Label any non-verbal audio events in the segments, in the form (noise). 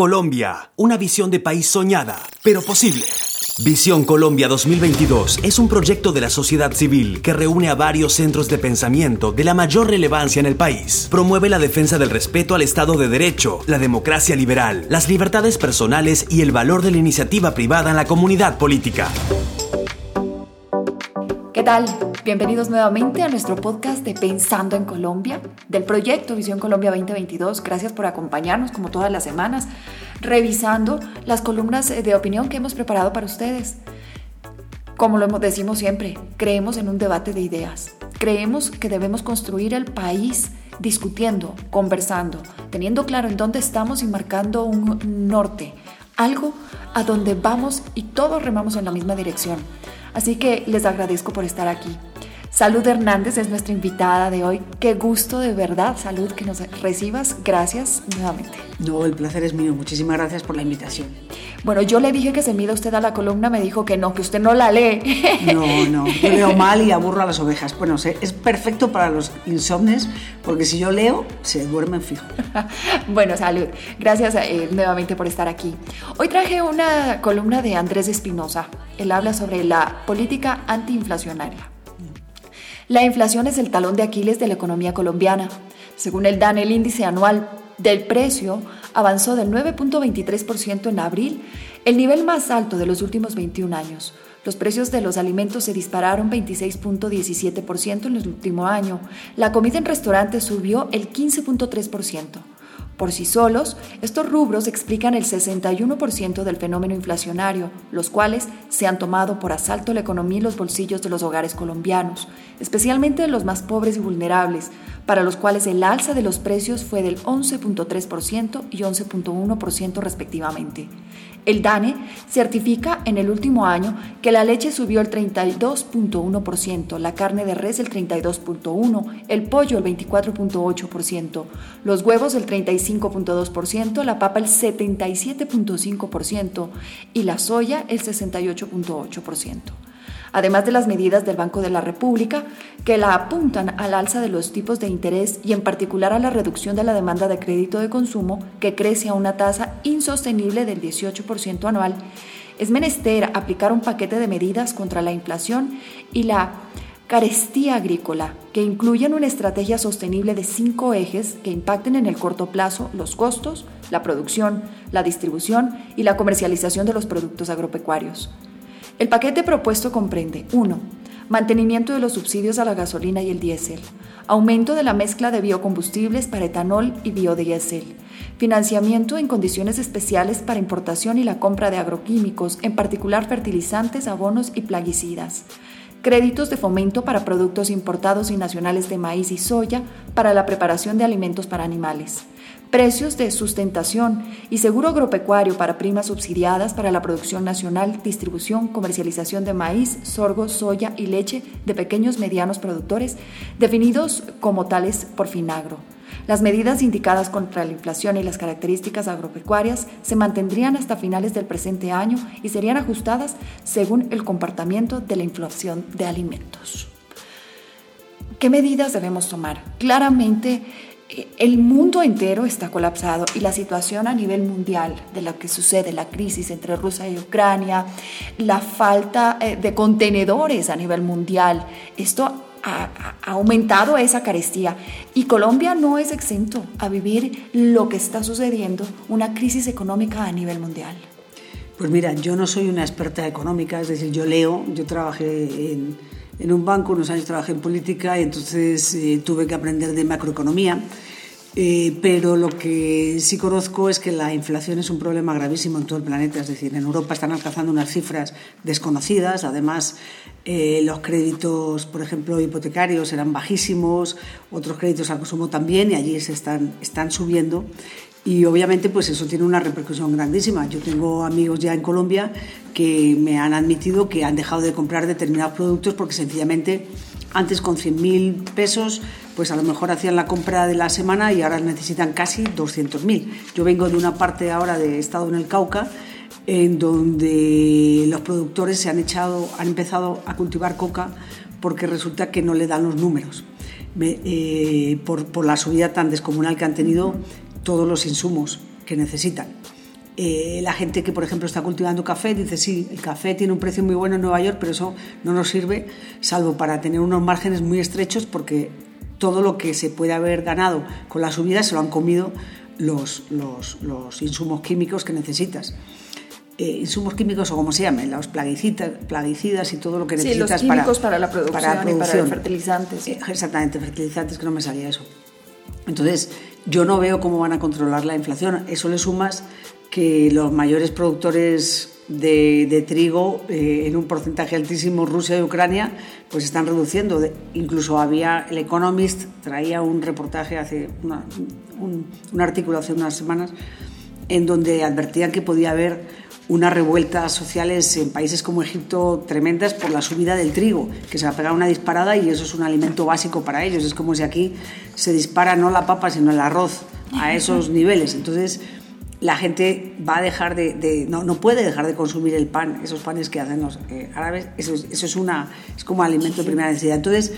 Colombia, una visión de país soñada, pero posible. Visión Colombia 2022 es un proyecto de la sociedad civil que reúne a varios centros de pensamiento de la mayor relevancia en el país. Promueve la defensa del respeto al Estado de Derecho, la democracia liberal, las libertades personales y el valor de la iniciativa privada en la comunidad política. ¿Qué tal? Bienvenidos nuevamente a nuestro podcast de Pensando en Colombia, del proyecto Visión Colombia 2022. Gracias por acompañarnos como todas las semanas, revisando las columnas de opinión que hemos preparado para ustedes. Como lo decimos siempre, creemos en un debate de ideas. Creemos que debemos construir el país discutiendo, conversando, teniendo claro en dónde estamos y marcando un norte, algo a donde vamos y todos remamos en la misma dirección. Así que les agradezco por estar aquí. Salud Hernández es nuestra invitada de hoy. Qué gusto de verdad, Salud, que nos recibas. Gracias nuevamente. No, el placer es mío. Muchísimas gracias por la invitación. Bueno, yo le dije que se mida usted a la columna, me dijo que no, que usted no la lee. No, no, yo (laughs) leo mal y aburro a las ovejas. Bueno, es perfecto para los insomnes, porque si yo leo, se duermen fijo. (laughs) bueno, salud. Gracias eh, nuevamente por estar aquí. Hoy traje una columna de Andrés Espinosa. Él habla sobre la política antiinflacionaria. La inflación es el talón de Aquiles de la economía colombiana. Según el DAN, el índice anual del precio avanzó del 9.23% en abril, el nivel más alto de los últimos 21 años. Los precios de los alimentos se dispararon 26.17% en el último año. La comida en restaurantes subió el 15.3%. Por sí solos, estos rubros explican el 61% del fenómeno inflacionario, los cuales se han tomado por asalto la economía y los bolsillos de los hogares colombianos, especialmente de los más pobres y vulnerables, para los cuales el alza de los precios fue del 11.3% y 11.1% respectivamente. El DANE certifica en el último año que la leche subió el 32.1%, la carne de res el 32.1%, el pollo el 24.8%, los huevos el 35.2%, la papa el 77.5% y la soya el 68.8% además de las medidas del Banco de la República que la apuntan al alza de los tipos de interés y en particular a la reducción de la demanda de crédito de consumo que crece a una tasa insostenible del 18% anual, es menester aplicar un paquete de medidas contra la inflación y la carestía agrícola, que incluyen una estrategia sostenible de cinco ejes que impacten en el corto plazo los costos, la producción, la distribución y la comercialización de los productos agropecuarios. El paquete propuesto comprende 1. Mantenimiento de los subsidios a la gasolina y el diésel. Aumento de la mezcla de biocombustibles para etanol y biodiesel. Financiamiento en condiciones especiales para importación y la compra de agroquímicos, en particular fertilizantes, abonos y plaguicidas créditos de fomento para productos importados y nacionales de maíz y soya para la preparación de alimentos para animales, precios de sustentación y seguro agropecuario para primas subsidiadas para la producción nacional, distribución, comercialización de maíz, sorgo, soya y leche de pequeños medianos productores, definidos como tales por Finagro. Las medidas indicadas contra la inflación y las características agropecuarias se mantendrían hasta finales del presente año y serían ajustadas según el comportamiento de la inflación de alimentos. ¿Qué medidas debemos tomar? Claramente, el mundo entero está colapsado y la situación a nivel mundial de lo que sucede, la crisis entre Rusia y Ucrania, la falta eh, de contenedores a nivel mundial, esto ha, aumentado esa carestía y Colombia no es exento a vivir lo que está sucediendo, una crisis económica a nivel mundial. Pues mira, yo no soy una experta económica, es decir, yo leo, yo trabajé en, en un banco, unos años trabajé en política y entonces eh, tuve que aprender de macroeconomía. Eh, pero lo que sí conozco es que la inflación es un problema gravísimo en todo el planeta. Es decir, en Europa están alcanzando unas cifras desconocidas. Además, eh, los créditos, por ejemplo, hipotecarios eran bajísimos, otros créditos al consumo también, y allí se están, están subiendo. Y obviamente, pues eso tiene una repercusión grandísima. Yo tengo amigos ya en Colombia que me han admitido que han dejado de comprar determinados productos porque sencillamente antes con 100.000 pesos pues a lo mejor hacían la compra de la semana y ahora necesitan casi 200.000. Yo vengo de una parte ahora de estado en el Cauca en donde los productores se han echado, han empezado a cultivar coca porque resulta que no le dan los números. Eh, por, por la subida tan descomunal que han tenido todos los insumos que necesitan. Eh, la gente que, por ejemplo, está cultivando café dice, sí, el café tiene un precio muy bueno en Nueva York, pero eso no nos sirve, salvo para tener unos márgenes muy estrechos, porque todo lo que se puede haber ganado con la subida se lo han comido los, los, los insumos químicos que necesitas. Eh, insumos químicos o como se llamen, los plaguicidas, plaguicidas y todo lo que necesitas sí, los químicos para, la producción para y para fertilizantes. Eh, exactamente, fertilizantes, que no me salía eso. Entonces, yo no veo cómo van a controlar la inflación. Eso le sumas que los mayores productores de, trigo, eh, en un porcentaje altísimo, Rusia y Ucrania, pues están reduciendo. incluso había, el Economist traía un reportaje hace, un, un artículo hace unas semanas, en donde advertían que podía haber unas revueltas sociales en países como Egipto tremendas por la subida del trigo, que se va a pegar una disparada y eso es un alimento básico para ellos. Es como si aquí se dispara no la papa, sino el arroz a (laughs) esos niveles. Entonces, la gente va a dejar de, no, no, puede dejar de consumir el pan, esos panes que hacen los eh, árabes, eso, eso, es, una, es como alimento de primera necesidad. Entonces,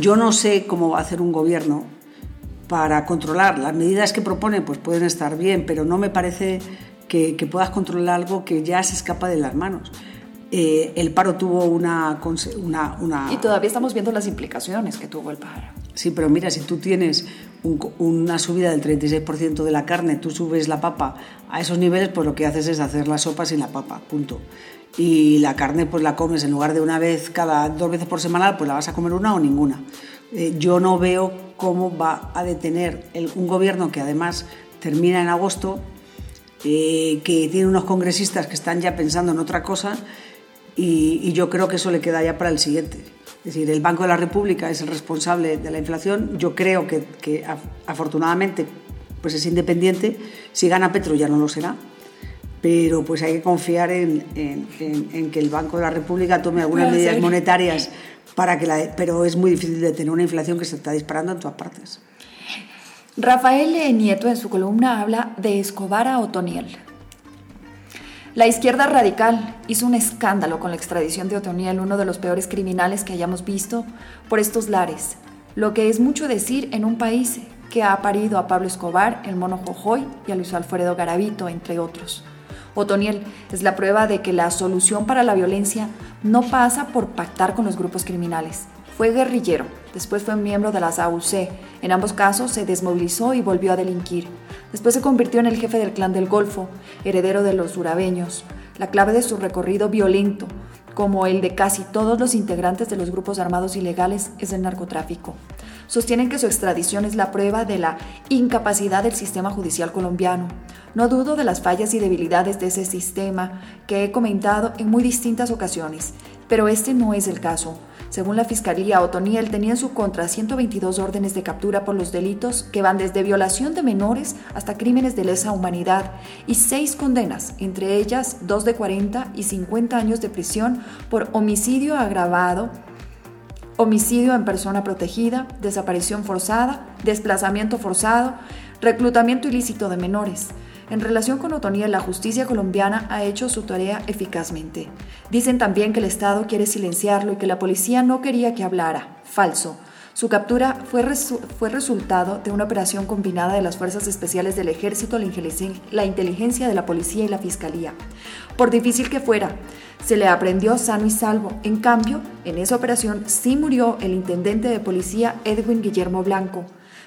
yo no sé cómo va a hacer un gobierno para controlar. Las medidas que propone pues pueden estar bien, pero no me parece que, puedas controlar algo que ya se escapa de las manos. Eh, el paro tuvo una, una, Y todavía estamos viendo las implicaciones que tuvo el paro. Sí, pero mira, si tú tienes una subida del 36% de la carne, tú subes la papa a esos niveles, pues lo que haces es hacer la sopa sin la papa, punto. Y la carne pues la comes en lugar de una vez cada dos veces por semana, pues la vas a comer una o ninguna. Eh, yo no veo cómo va a detener un gobierno que además termina en agosto eh, que tiene unos congresistas que están ya pensando en otra cosa y, yo creo que eso le queda ya para el siguiente. Es decir, el Banco de la República es el responsable de la inflación. Yo creo que, afortunadamente pues es independiente. Si gana Petro ya no lo será. Pero pues hay que confiar en, en que el Banco de la República tome algunas medidas monetarias para que la... Pero es muy difícil de tener una inflación que se está disparando en todas partes. Rafael Nieto en su columna habla de Escobar a Otoniel. La izquierda radical hizo un escándalo con la extradición de Otoniel, uno de los peores criminales que hayamos visto por estos lares, lo que es mucho decir en un país que ha parido a Pablo Escobar, el mono Jojoy y a Luis Alfredo Garavito, entre otros. Otoniel es la prueba de que la solución para la violencia no pasa por pactar con los grupos criminales, fue guerrillero, después fue miembro de las AUC. En ambos casos se desmovilizó y volvió a delinquir. Después se convirtió en el jefe del clan del Golfo, heredero de los urabeños. La clave de su recorrido violento, como el de casi todos los integrantes de los grupos armados ilegales, es el narcotráfico. Sostienen que su extradición es la prueba de la incapacidad del sistema judicial colombiano. No dudo de las fallas y debilidades de ese sistema que he comentado en muy distintas ocasiones, pero este no es el caso. Según la Fiscalía, Otoniel tenía en su contra 122 órdenes de captura por los delitos que van desde violación de menores hasta crímenes de lesa humanidad y seis condenas, entre ellas dos de 40 y 50 años de prisión por homicidio agravado, homicidio en persona protegida, desaparición forzada, desplazamiento forzado, reclutamiento ilícito de menores. En relación con Otoniel, la justicia colombiana ha hecho su tarea eficazmente. Dicen también que el Estado quiere silenciarlo y que la policía no quería que hablara. Falso. Su captura fue, fue, resultado de una operación combinada de las Fuerzas Especiales del Ejército, la inteligencia de la Policía y la Fiscalía. Por difícil que fuera, se le aprendió sano y salvo. En cambio, en esa operación sí murió el intendente de policía Edwin Guillermo Blanco.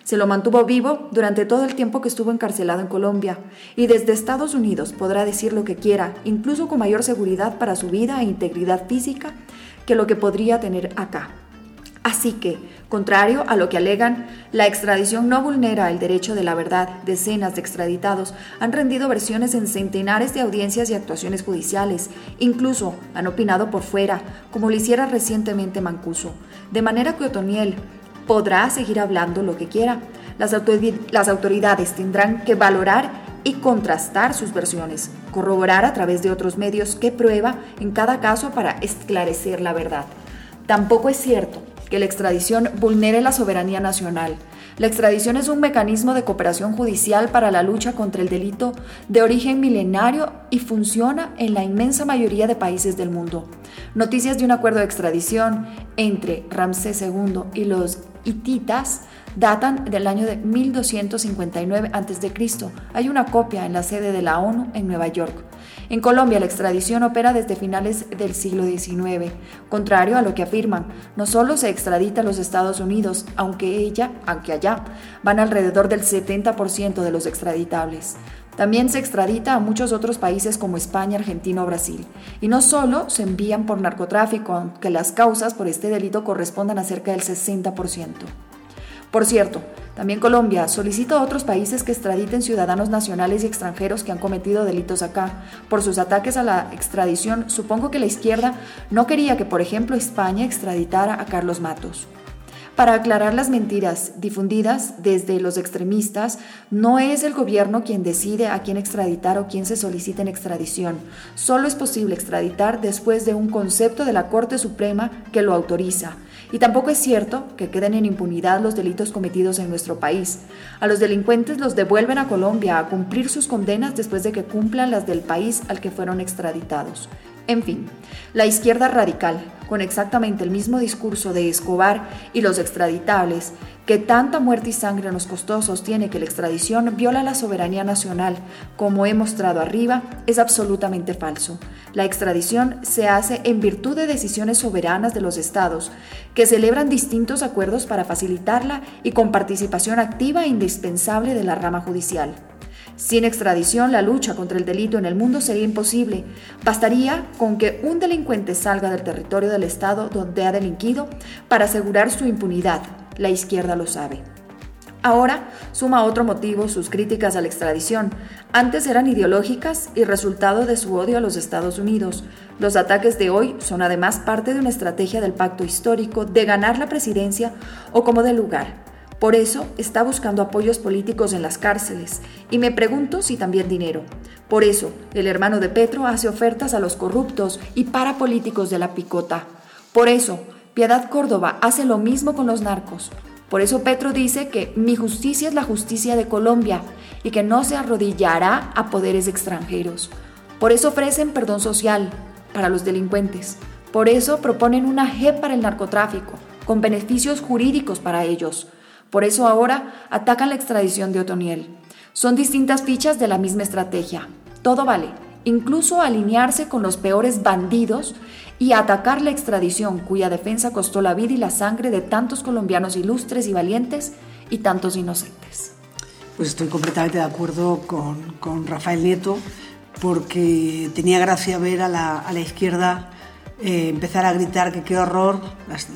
Se lo mantuvo vivo durante todo el tiempo que estuvo encarcelado en Colombia y desde Estados Unidos podrá decir lo que quiera, incluso con mayor seguridad para su vida e integridad física que lo que podría tener acá. Así que, contrario a lo que alegan, la extradición no vulnera el derecho de la verdad. Decenas de extraditados han rendido versiones en centenares de audiencias y actuaciones judiciales. Incluso han opinado por fuera, como lo hiciera recientemente Mancuso. De manera que Otoniel, podrá seguir hablando lo que quiera. Las, autoridades tendrán que valorar y contrastar sus versiones, corroborar a través de otros medios qué prueba en cada caso para esclarecer la verdad. Tampoco es cierto que la extradición vulnere la soberanía nacional. La extradición es un mecanismo de cooperación judicial para la lucha contra el delito de origen milenario y funciona en la inmensa mayoría de países del mundo. Noticias de un acuerdo de extradición entre Ramsés II y los hititas datan del año de 1259 a.C. Hay una copia en la sede de la ONU en Nueva York. En Colombia la extradición opera desde finales del siglo XIX. Contrario a lo que afirman, no solo se extradita a los Estados Unidos, aunque ella, aunque allá, van alrededor del 70% de los extraditables. También se extradita a muchos otros países como España, Argentina o Brasil. Y no solo se envían por narcotráfico, aunque las causas por este delito correspondan a cerca del 60%. Por cierto, también Colombia solicita a otros países que extraditen ciudadanos nacionales y extranjeros que han cometido delitos acá. Por sus ataques a la extradición, supongo que la izquierda no quería que, por ejemplo, España extraditara a Carlos Matos. Para aclarar las mentiras difundidas desde los extremistas, no es el gobierno quien decide a quién extraditar o quién se solicita en extradición. Solo es posible extraditar después de un concepto de la Corte Suprema que lo autoriza. Y tampoco es cierto que queden en impunidad los delitos cometidos en nuestro país. A los delincuentes los devuelven a Colombia a cumplir sus condenas después de que cumplan las del país al que fueron extraditados. En fin, la izquierda radical, con exactamente el mismo discurso de Escobar y los extraditables, que tanta muerte y sangre nos costó, sostiene que la extradición viola la soberanía nacional, como he mostrado arriba, es absolutamente falso. La extradición se hace en virtud de decisiones soberanas de los estados, que celebran distintos acuerdos para facilitarla y con participación activa e indispensable de la rama judicial. Sin extradición, la lucha contra el delito en el mundo sería imposible. Bastaría con que un delincuente salga del territorio del Estado donde ha delinquido para asegurar su impunidad. La izquierda lo sabe. Ahora suma otro motivo sus críticas a la extradición. Antes eran ideológicas y resultado de su odio a los Estados Unidos. Los ataques de hoy son además parte de una estrategia del pacto histórico de ganar la presidencia o como de lugar. Por eso está buscando apoyos políticos en las cárceles y me pregunto si también dinero. Por eso el hermano de Petro hace ofertas a los corruptos y parapolíticos de la picota. Por eso Piedad Córdoba hace lo mismo con los narcos. Por eso Petro dice que mi justicia es la justicia de Colombia y que no se arrodillará a poderes extranjeros. Por eso ofrecen perdón social para los delincuentes. Por eso proponen una G para el narcotráfico, con beneficios jurídicos para ellos. Por eso ahora atacan la extradición de Otoniel. Son distintas fichas de la misma estrategia. Todo vale, incluso alinearse con los peores bandidos y atacar la extradición cuya defensa costó la vida y la sangre de tantos colombianos ilustres y valientes y tantos inocentes. Pues estoy completamente de acuerdo con, Rafael Nieto porque tenía gracia ver a la, a la izquierda eh, empezar a gritar que qué horror,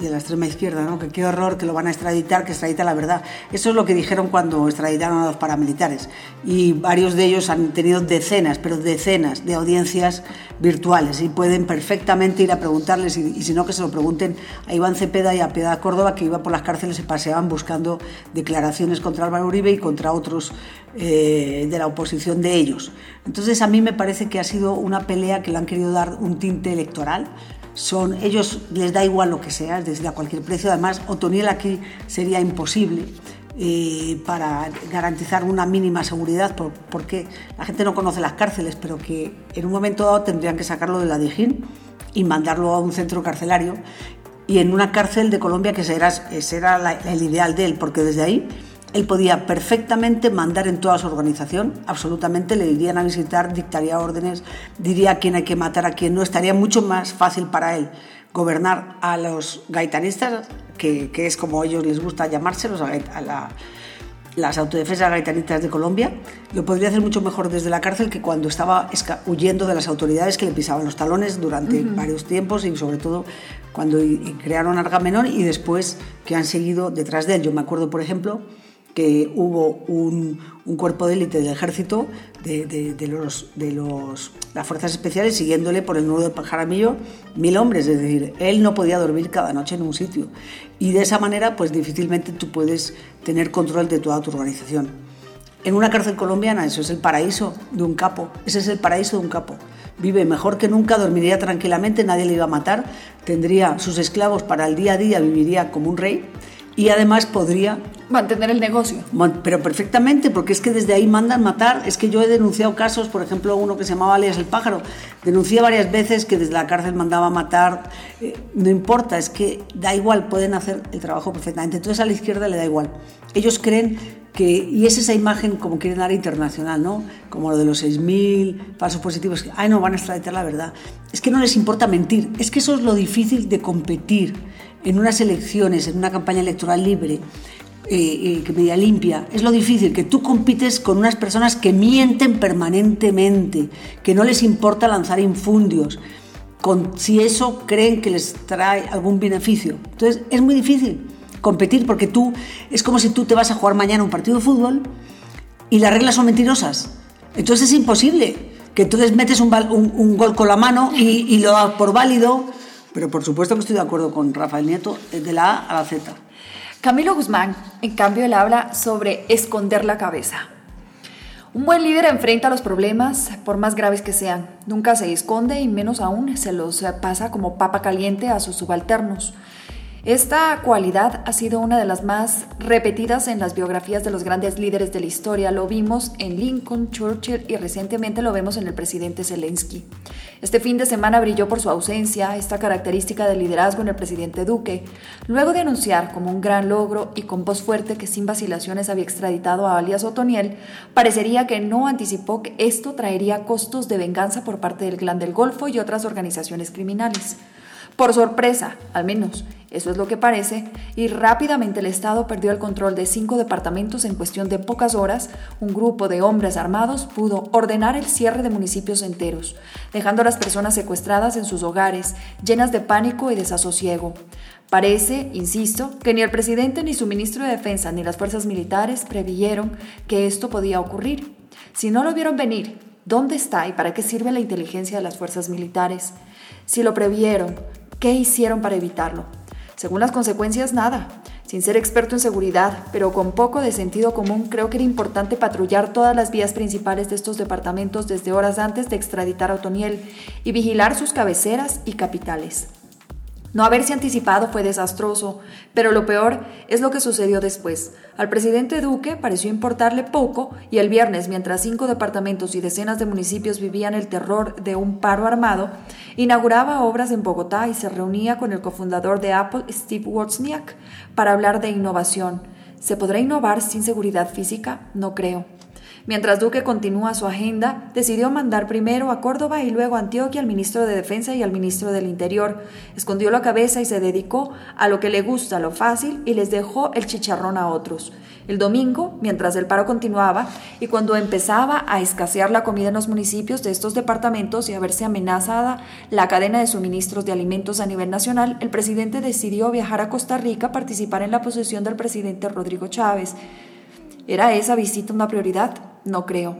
de la extrema izquierda, ¿no? que qué horror, que lo van a extraditar, que extradita la verdad. Eso es lo que dijeron cuando extraditaron a los paramilitares. Y varios de ellos han tenido decenas, pero decenas de audiencias virtuales y pueden perfectamente ir a preguntarles, y, si no, que se lo pregunten a Iván Cepeda y a Piedad Córdoba, que iba por las cárceles y paseaban buscando declaraciones contra Álvaro Uribe y contra otros eh, de la oposición de ellos. Entonces, a mí me parece que ha sido una pelea que le han querido dar un tinte electoral son, ellos les da igual lo que sea, es decir, a cualquier precio. Además, Otoniel aquí sería imposible eh, para garantizar una mínima seguridad, porque la gente no conoce las cárceles, pero que en un momento dado tendrían que sacarlo de la Dijín y mandarlo a un centro carcelario y en una cárcel de Colombia que será, será el ideal de él, porque desde ahí él podía perfectamente mandar en toda su organización, absolutamente, le irían a visitar, dictaría órdenes, diría a quién hay que matar, a quién no, estaría mucho más fácil para él gobernar a los gaitanistas, que, es como ellos les gusta llamárselos, a, las autodefensas gaitanistas de Colombia, lo podría hacer mucho mejor desde la cárcel que cuando estaba huyendo de las autoridades que le pisaban los talones durante varios tiempos y sobre todo cuando crearon Argamenón y después que han seguido detrás de él. Yo me acuerdo, por ejemplo, que hubo un, cuerpo de élite del ejército de, los, de los, las fuerzas especiales siguiéndole por el nudo de Jaramillo mil hombres, es decir, él no podía dormir cada noche en un sitio y de esa manera pues difícilmente tú puedes tener control de toda tu organización. En una cárcel colombiana eso es el paraíso de un capo, ese es el paraíso de un capo. Vive mejor que nunca, dormiría tranquilamente, nadie le iba a matar, tendría sus esclavos para el día a día, viviría como un rey y además podría mantener el negocio. Pero perfectamente, porque es que desde ahí mandan matar. Es que yo he denunciado casos, por ejemplo, uno que se llamaba Alias el Pájaro, denuncié varias veces que desde la cárcel mandaba matar. Eh, no importa, es que da igual, pueden hacer el trabajo perfectamente. Entonces a la izquierda le da igual. Ellos creen que, y es esa imagen como quieren dar internacional, ¿no? Como lo de los 6.000 falsos positivos, que, ay, no, van a extraditar la verdad. Es que no les importa mentir, es que eso es lo difícil de competir en unas elecciones, en una campaña electoral libre, eh, eh, que media limpia, es lo difícil, que tú compites con unas personas que mienten permanentemente, que no les importa lanzar infundios, con, si eso creen que les trae algún beneficio. Entonces es muy difícil competir porque tú es como si tú te vas a jugar mañana un partido de fútbol y las reglas son mentirosas. Entonces es imposible que entonces metes un, un, gol con la mano y, y lo das por válido pero por supuesto que estoy de acuerdo con Rafael Nieto, de la A a la Z. Camilo Guzmán, en cambio, él habla sobre esconder la cabeza. Un buen líder enfrenta los problemas, por más graves que sean. Nunca se esconde y menos aún se los pasa como papa caliente a sus subalternos. Esta cualidad ha sido una de las más repetidas en las biografías de los grandes líderes de la historia. Lo vimos en Lincoln, Churchill y recientemente lo vemos en el presidente Zelensky. Este fin de semana brilló por su ausencia esta característica de liderazgo en el presidente Duque, luego de anunciar como un gran logro y con voz fuerte que sin vacilaciones había extraditado a alias Otoniel, parecería que no anticipó que esto traería costos de venganza por parte del Clan del Golfo y otras organizaciones criminales. Por sorpresa, al menos, eso es lo que parece, y rápidamente el Estado perdió el control de cinco departamentos en cuestión de pocas horas. Un grupo de hombres armados pudo ordenar el cierre de municipios enteros, dejando a las personas secuestradas en sus hogares, llenas de pánico y desasosiego. Parece, insisto, que ni el presidente ni su ministro de Defensa ni las fuerzas militares previeron que esto podía ocurrir. Si no lo vieron venir, ¿dónde está y para qué sirve la inteligencia de las fuerzas militares? Si lo previeron, ¿Qué hicieron para evitarlo? Según las consecuencias, nada. Sin ser experto en seguridad, pero con poco de sentido común, creo que era importante patrullar todas las vías principales de estos departamentos desde horas antes de extraditar a Otoniel y vigilar sus cabeceras y capitales. No haberse anticipado fue desastroso, pero lo peor es lo que sucedió después. Al presidente Duque pareció importarle poco y el viernes, mientras cinco departamentos y decenas de municipios vivían el terror de un paro armado, inauguraba obras en Bogotá y se reunía con el cofundador de Apple, Steve Wozniak, para hablar de innovación. ¿Se podrá innovar sin seguridad física? No creo. Mientras Duque continúa su agenda, decidió mandar primero a Córdoba y luego a Antioquia al ministro de Defensa y al ministro del Interior. Escondió la cabeza y se dedicó a lo que le gusta, lo fácil, y les dejó el chicharrón a otros. El domingo, mientras el paro continuaba y cuando empezaba a escasear la comida en los municipios de estos departamentos y a verse amenazada la cadena de suministros de alimentos a nivel nacional, el presidente decidió viajar a Costa Rica a participar en la posesión del presidente Rodrigo Chávez. ¿Era esa visita una prioridad? No creo.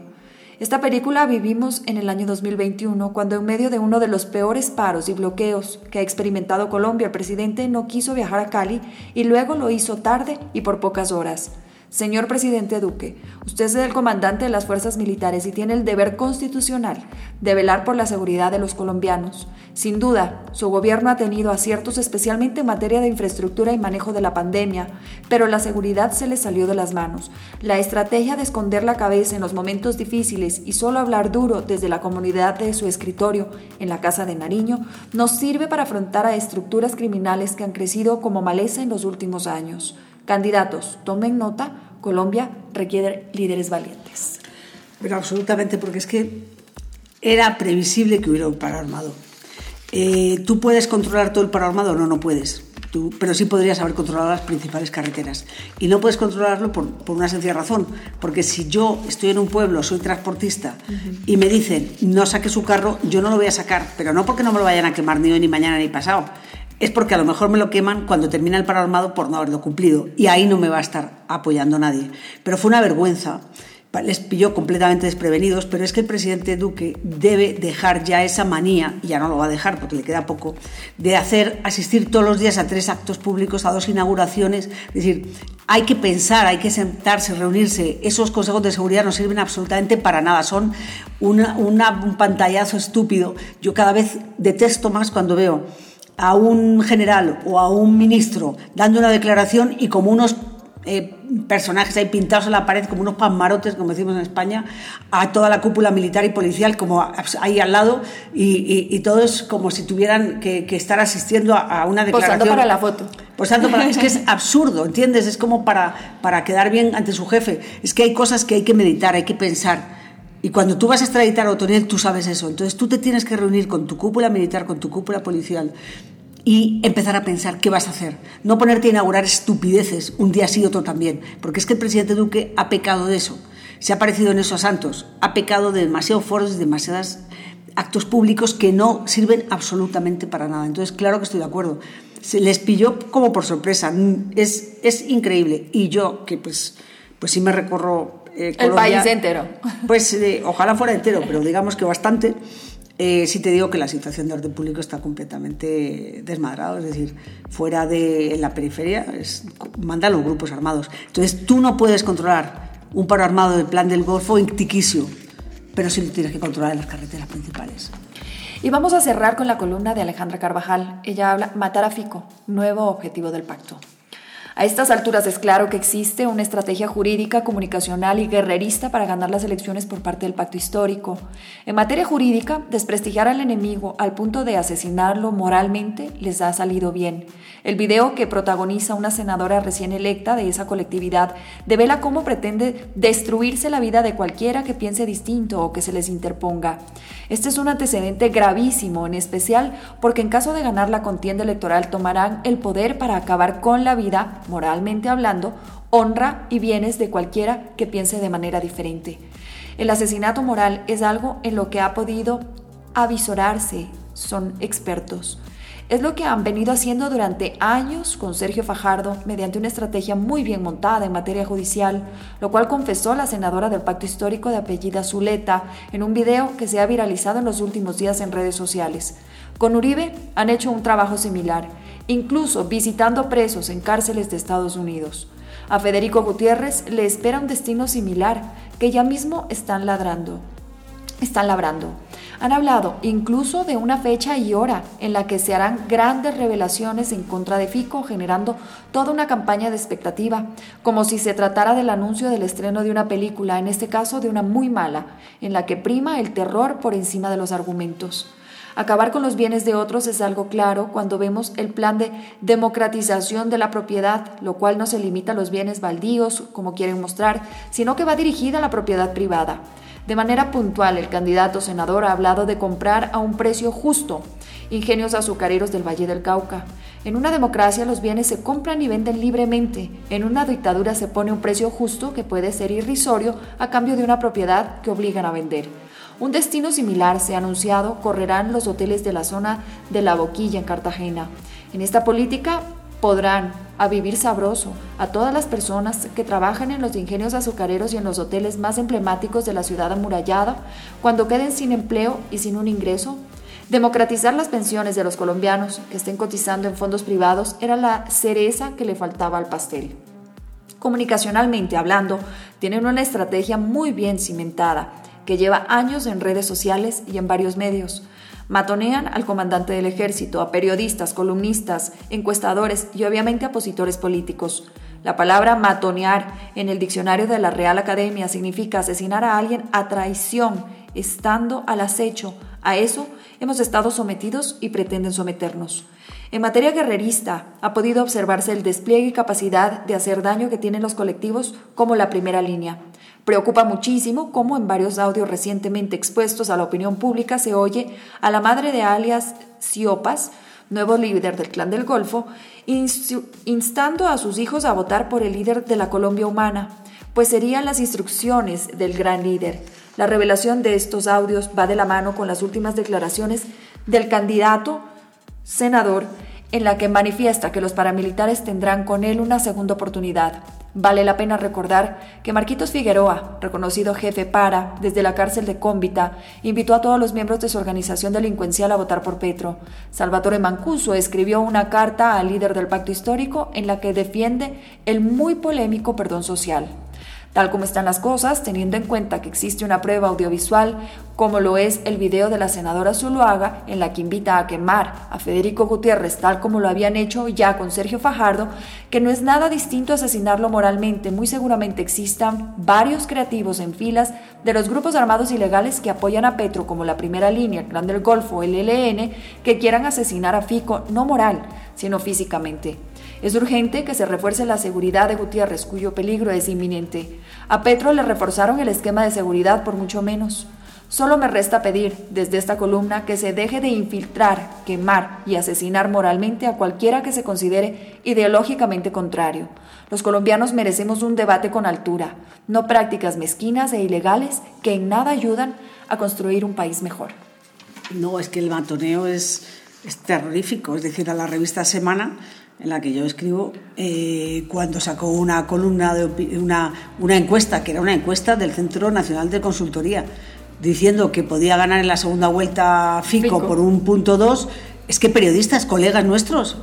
Esta película vivimos en el año 2021, cuando en medio de uno de los peores paros y bloqueos que ha experimentado Colombia, el presidente no quiso viajar a Cali y luego lo hizo tarde y por pocas horas. Señor presidente Duque, usted es el comandante de las fuerzas militares y tiene el deber constitucional de velar por la seguridad de los colombianos. Sin duda, su gobierno ha tenido aciertos especialmente en materia de infraestructura y manejo de la pandemia, pero la seguridad se le salió de las manos. La estrategia de esconder la cabeza en los momentos difíciles y solo hablar duro desde la comunidad de su escritorio en la Casa de Nariño nos sirve para afrontar a estructuras criminales que han crecido como maleza en los últimos años. Candidatos, tomen nota, Colombia requiere líderes valientes. Pero absolutamente, porque es que era previsible que hubiera un paro armado. Eh, ¿Tú puedes controlar todo el paro armado? No, no puedes. Tú, pero sí podrías haber controlado las principales carreteras. Y no puedes controlarlo por, por una sencilla razón, porque si yo estoy en un pueblo, soy transportista, y me dicen no saque su carro, yo no lo voy a sacar, pero no porque no me lo vayan a quemar ni hoy, ni mañana, ni pasado, es porque a lo mejor me lo queman cuando termina el paro armado por no haberlo cumplido. Y ahí no me va a estar apoyando nadie. Pero fue una vergüenza. Les pilló completamente desprevenidos, pero es que el presidente Duque debe dejar ya esa manía, y ya no lo va a dejar porque le queda poco, de hacer asistir todos los días a tres actos públicos, a dos inauguraciones. Es decir, hay que pensar, hay que sentarse, reunirse. Esos consejos de seguridad no sirven absolutamente para nada, son un pantallazo estúpido. Yo cada vez detesto más cuando veo a un general o a un ministro dando una declaración y como unos eh, personajes ahí pintados en la pared como unos panmarotes, como decimos en España, a toda la cúpula militar y policial como ahí al lado y, y, todo es como si tuvieran que, estar asistiendo a, una declaración. Posando para la foto. Posando para, es que es (laughs) absurdo, ¿entiendes? Es como para, para quedar bien ante su jefe. Es que hay cosas que hay que meditar, hay que pensar. Y cuando tú vas a extraditar a Otoniel, tú sabes eso. Entonces tú te tienes que reunir con tu cúpula militar, con tu cúpula policial y empezar a pensar qué vas a hacer. No ponerte a inaugurar estupideces un día sí otro también, porque es que el presidente Duque ha pecado de eso. Se ha parecido en eso a Santos, ha pecado de demasiados foros, de demasiados actos públicos que no sirven absolutamente para nada. Entonces, claro que estoy de acuerdo. Se les pilló como por sorpresa. Es, es increíble. Y yo, que pues, pues sí me recorro... Eh, el país entero. Pues eh, ojalá fuera entero, pero digamos que bastante eh, sí te digo que la situación de orden público está completamente desmadrado, es decir, fuera de la periferia es, manda los grupos armados. Entonces tú no puedes controlar un paro armado del plan del Golfo en Tiquisio, pero sí lo tienes que controlar en las carreteras principales. Y vamos a cerrar con la columna de Alejandra Carvajal. Ella habla Matar a Fico, nuevo objetivo del pacto. A estas alturas es claro que existe una estrategia jurídica, comunicacional y guerrerista para ganar las elecciones por parte del pacto histórico. En materia jurídica, desprestigiar al enemigo al punto de asesinarlo moralmente les ha salido bien. El video que protagoniza una senadora recién electa de esa colectividad devela cómo pretende destruirse la vida de cualquiera que piense distinto o que se les interponga. Este es un antecedente gravísimo, en especial porque en caso de ganar la contienda electoral tomarán el poder para acabar con la vida moralmente hablando, honra y bienes de cualquiera que piense de manera diferente. El asesinato moral es algo en lo que ha podido avisorarse, son expertos. Es lo que han venido haciendo durante años con Sergio Fajardo mediante una estrategia muy bien montada en materia judicial, lo cual confesó la senadora del Pacto Histórico de apellida Zuleta en un video que se ha viralizado en los últimos días en redes sociales. Con Uribe han hecho un trabajo similar incluso visitando presos en cárceles de Estados Unidos. A Federico Gutiérrez le espera un destino similar que ya mismo están ladrando. Están labrando. Han hablado incluso de una fecha y hora en la que se harán grandes revelaciones en contra de Fico, generando toda una campaña de expectativa, como si se tratara del anuncio del estreno de una película, en este caso de una muy mala, en la que prima el terror por encima de los argumentos. Acabar con los bienes de otros es algo claro cuando vemos el plan de democratización de la propiedad, lo cual no se limita a los bienes baldíos, como quieren mostrar, sino que va dirigida a la propiedad privada. De manera puntual, el candidato senador ha hablado de comprar a un precio justo ingenios azucareros del Valle del Cauca. En una democracia los bienes se compran y venden libremente. En una dictadura se pone un precio justo que puede ser irrisorio a cambio de una propiedad que obligan a vender. Un destino similar se ha anunciado correrán los hoteles de la zona de La Boquilla en Cartagena. En esta política podrán a vivir sabroso a todas las personas que trabajan en los ingenios azucareros y en los hoteles más emblemáticos de la ciudad amurallada cuando queden sin empleo y sin un ingreso. Democratizar las pensiones de los colombianos que estén cotizando en fondos privados era la cereza que le faltaba al pastel. Comunicacionalmente hablando, tienen una estrategia muy bien cimentada que lleva años en redes sociales y en varios medios. Matonean al comandante del ejército, a periodistas, columnistas, encuestadores y obviamente a opositores políticos. La palabra matonear en el diccionario de la Real Academia significa asesinar a alguien a traición, estando al acecho. A eso hemos estado sometidos y pretenden someternos. En materia guerrerista, ha podido observarse el despliegue y capacidad de hacer daño que tienen los colectivos como la primera línea. Preocupa muchísimo cómo en varios audios recientemente expuestos a la opinión pública se oye a la madre de alias Siopas, nuevo líder del clan del Golfo, instando a sus hijos a votar por el líder de la Colombia humana, pues serían las instrucciones del gran líder. La revelación de estos audios va de la mano con las últimas declaraciones del candidato senador en la que manifiesta que los paramilitares tendrán con él una segunda oportunidad. Vale la pena recordar que Marquitos Figueroa, reconocido jefe para desde la cárcel de Cómbita, invitó a todos los miembros de su organización delincuencial a votar por Petro. Salvatore Mancuso escribió una carta al líder del pacto histórico en la que defiende el muy polémico perdón social. Tal como están las cosas, teniendo en cuenta que existe una prueba audiovisual, como lo es el video de la senadora Zuluaga, en la que invita a quemar a Federico Gutiérrez, tal como lo habían hecho ya con Sergio Fajardo, que no es nada distinto a asesinarlo moralmente, muy seguramente existan varios creativos en filas de los grupos armados ilegales que apoyan a Petro, como la primera línea, el Clan del Golfo, el ELN, que quieran asesinar a Fico, no moral, sino físicamente. Es urgente que se refuerce la seguridad de Gutiérrez, cuyo peligro es inminente. A Petro le reforzaron el esquema de seguridad por mucho menos. Solo me resta pedir, desde esta columna, que se deje de infiltrar, quemar y asesinar moralmente a cualquiera que se considere ideológicamente contrario. Los colombianos merecemos un debate con altura, no prácticas mezquinas e ilegales que en nada ayudan a construir un país mejor. No, es que el matoneo es, es terrorífico. Es decir, a la revista Semana en la que yo escribo, eh, cuando sacó una columna, de una, una encuesta, que era una encuesta del Centro Nacional de Consultoría, diciendo que podía ganar en la segunda vuelta Fico, por un punto dos, es que periodistas, colegas nuestros,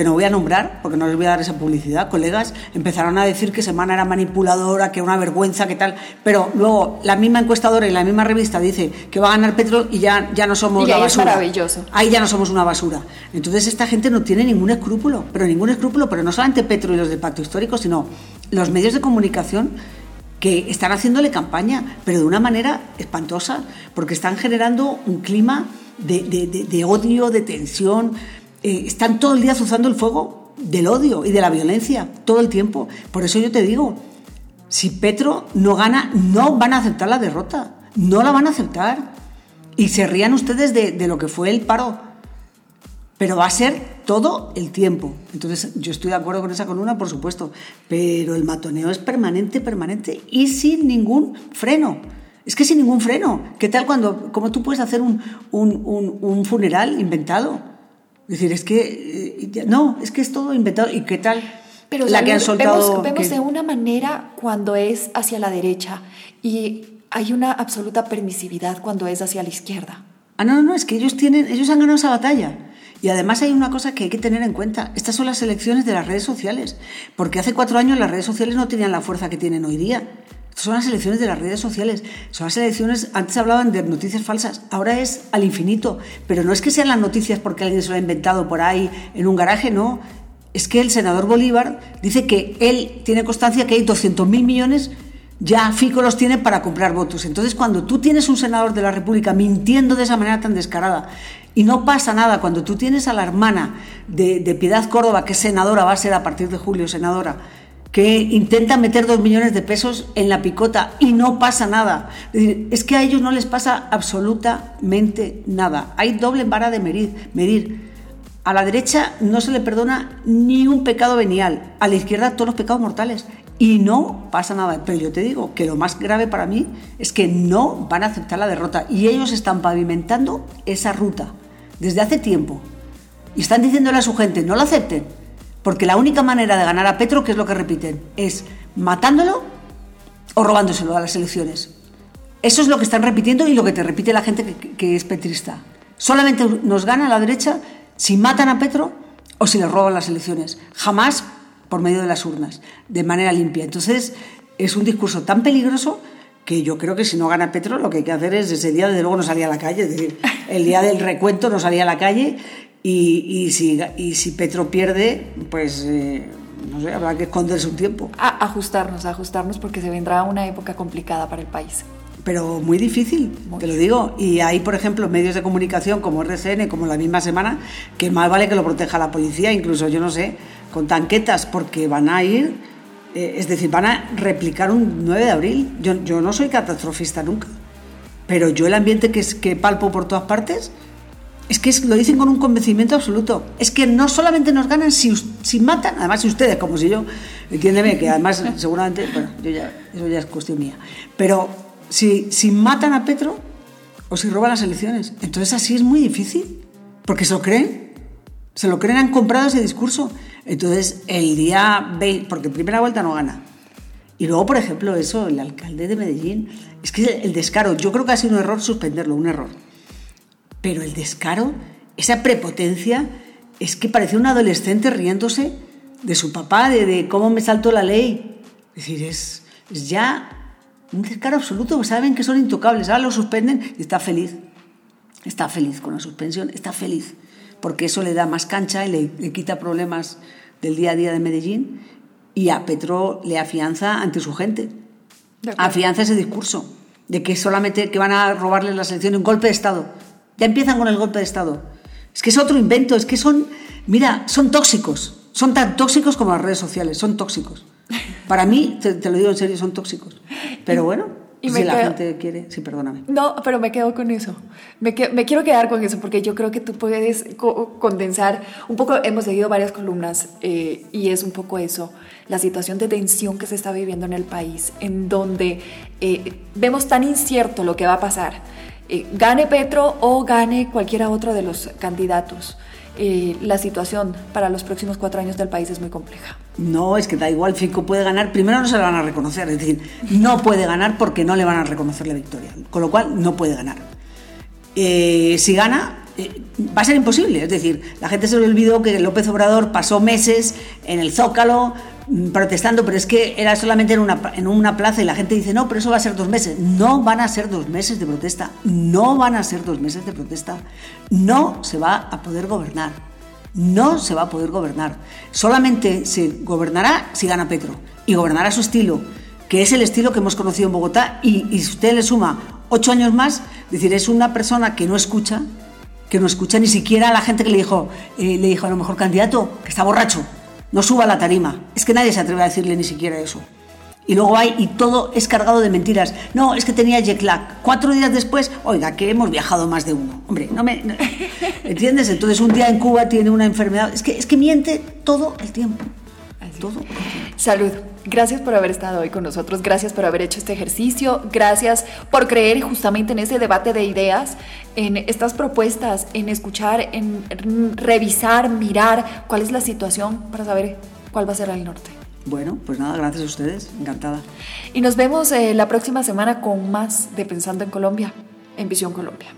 que no voy a nombrar, porque no les voy a dar esa publicidad, colegas, empezaron a decir que Semana era manipuladora, que era una vergüenza, que tal, pero luego la misma encuestadora y la misma revista dice que va a ganar Petro y ya, ya no somos la basura. maravilloso. Ahí ya no somos una basura. Entonces esta gente no tiene ningún escrúpulo, pero ningún escrúpulo, pero no solamente Petro y los del Pacto Histórico, sino los medios de comunicación que están haciéndole campaña, pero de una manera espantosa, porque están generando un clima de, de odio, de tensión, eh, están todo el día azuzando el fuego del odio y de la violencia, todo el tiempo. Por eso yo te digo, si Petro no gana, no van a aceptar la derrota, no la van a aceptar. Y se rían ustedes de, de lo que fue el paro, pero va a ser todo el tiempo. Entonces, yo estoy de acuerdo con esa columna, por supuesto, pero el matoneo es permanente, permanente y sin ningún freno. Es que sin ningún freno. ¿Qué tal cuando, como tú puedes hacer un, un, un funeral inventado? Es decir, es que eh, no, es que es todo inventado. ¿Y qué tal? Pero la que han soltado. Vemos, de una manera cuando es hacia la derecha y hay una absoluta permisividad cuando es hacia la izquierda. Ah, no, no, no, es que ellos tienen, ellos han ganado esa batalla. Y además hay una cosa que hay que tener en cuenta. Estas son las elecciones de las redes sociales. Porque hace cuatro años las redes sociales no tenían la fuerza que tienen hoy día son las elecciones de las redes sociales, son las elecciones, antes hablaban de noticias falsas, ahora es al infinito, pero no es que sean las noticias porque alguien se lo ha inventado por ahí en un garaje, no, es que el senador Bolívar dice que él tiene constancia que hay 200.000 millones, ya Fico los tiene para comprar votos. Entonces, cuando tú tienes un senador de la República mintiendo de esa manera tan descarada y no pasa nada, cuando tú tienes a la hermana de, de Piedad Córdoba, que es senadora, va a ser a partir de julio senadora, que intentan meter dos millones de pesos en la picota y no pasa nada. Es que a ellos no les pasa absolutamente nada. Hay doble vara de medir. medir. A la derecha no se le perdona ni un pecado venial, a la izquierda todos los pecados mortales. Y no pasa nada. Pero yo te digo que lo más grave para mí es que no van a aceptar la derrota. Y ellos están pavimentando esa ruta desde hace tiempo. Y están diciéndole a su gente, no la acepten, porque la única manera de ganar a Petro, que es lo que repiten, es matándolo o robándoselo a las elecciones. Eso es lo que están repitiendo y lo que te repite la gente que, es petrista. Solamente nos gana la derecha si matan a Petro o si le roban las elecciones. Jamás por medio de las urnas, de manera limpia. Entonces, es un discurso tan peligroso que yo creo que si no gana Petro, lo que hay que hacer es ese día, desde luego, no salir a la calle. Es decir, el día del recuento no salía a la calle y, y, si, y si Petro pierde, pues eh, no sé, habrá que esconderse un tiempo. A ajustarnos, ajustarnos porque se vendrá una época complicada para el país. Pero muy difícil, te lo digo. Y hay, por ejemplo, medios de comunicación como RCN, como la misma semana, que más vale que lo proteja la policía, incluso yo no sé, con tanquetas, porque van a ir, eh, es decir, van a replicar un 9 de abril. Yo, yo no soy catastrofista nunca, pero yo el ambiente que, es, que palpo por todas partes, es que lo dicen con un convencimiento absoluto. Es que no solamente nos ganan si, si matan, además si ustedes, como si yo, entiéndeme, que además (laughs) seguramente, bueno, yo ya, eso ya es cuestión mía, pero si, si matan a Petro o si roban las elecciones, entonces así es muy difícil, porque se lo creen, se lo creen, han comprado ese discurso. Entonces el día 20, porque primera vuelta no gana. Y luego, por ejemplo, eso, el alcalde de Medellín, es que el descaro, yo creo que ha sido un error suspenderlo, un error pero el descaro, esa prepotencia, es que parecía un adolescente riéndose de su papá, de, cómo me saltó la ley. Es decir, es, Es ya un descaro absoluto, saben que son intocables, ahora lo suspenden y está feliz. Está feliz con la suspensión, está feliz, porque eso le da más cancha y le, le quita problemas del día a día de Medellín y a Petro le afianza ante su gente. Afianza ese discurso de que solamente que van a robarle la selección un golpe de Estado. Ya empiezan con el golpe de Estado. Es que es otro invento, es que son, mira, son tóxicos. Son tan tóxicos como las redes sociales, son tóxicos. Para mí, te, lo digo en serio, son tóxicos. Pero bueno, y si la gente quiere, sí, perdóname. No, pero me quedo con eso. Me, me quiero quedar con eso porque yo creo que tú puedes condensar un poco. Hemos leído varias columnas eh, y es un poco eso, la situación de tensión que se está viviendo en el país, en donde eh, vemos tan incierto lo que va a pasar. Eh, gane Petro o gane cualquiera otro de los candidatos. Eh, la situación para los próximos cuatro años del país es muy compleja. No, es que da igual, Fico puede ganar, primero no se le van a reconocer, es decir, no puede ganar porque no le van a reconocer la victoria, con lo cual no puede ganar. Eh, si gana, eh, va a ser imposible, es decir, la gente se le olvidó que López Obrador pasó meses en el Zócalo protestando, pero es que era solamente en una, en una plaza y la gente dice, no, pero eso va a ser dos meses. No van a ser dos meses de protesta, no van a ser dos meses de protesta. No se va a poder gobernar, no se va a poder gobernar. Solamente se gobernará si gana Petro y gobernará su estilo, que es el estilo que hemos conocido en Bogotá y, si usted le suma ocho años más, es decir, es una persona que no escucha, que no escucha ni siquiera a la gente que le dijo, eh, le dijo a lo mejor candidato, que está borracho no suba a la tarima. Es que nadie se atreve a decirle ni siquiera eso. Y luego hay, y todo es cargado de mentiras. No, es que tenía jet lag. Cuatro días después, oiga, que hemos viajado más de uno. Hombre, no me. (laughs) ¿Entiendes? Entonces un día en Cuba tiene una enfermedad. Es que, es que miente todo el tiempo. Todo. Salud. Gracias por haber estado hoy con nosotros, gracias por haber hecho este ejercicio, gracias por creer justamente en ese debate de ideas, en estas propuestas, en escuchar, en revisar, mirar cuál es la situación para saber cuál va a ser el norte. Bueno, pues nada, gracias a ustedes, encantada. Y nos vemos eh, la próxima semana con más de Pensando en Colombia, en Visión Colombia.